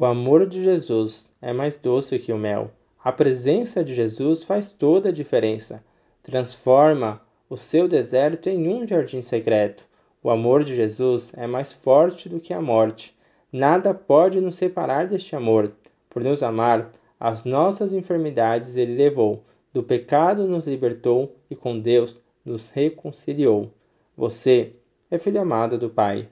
O amor de Jesus é mais doce que o mel. A presença de Jesus faz toda a diferença. Transforma o seu deserto em um jardim secreto. O amor de Jesus é mais forte do que a morte. Nada pode nos separar deste amor. Por nos amar, as nossas enfermidades ele levou. Do pecado nos libertou e com Deus nos reconciliou. Você é filho amado do Pai.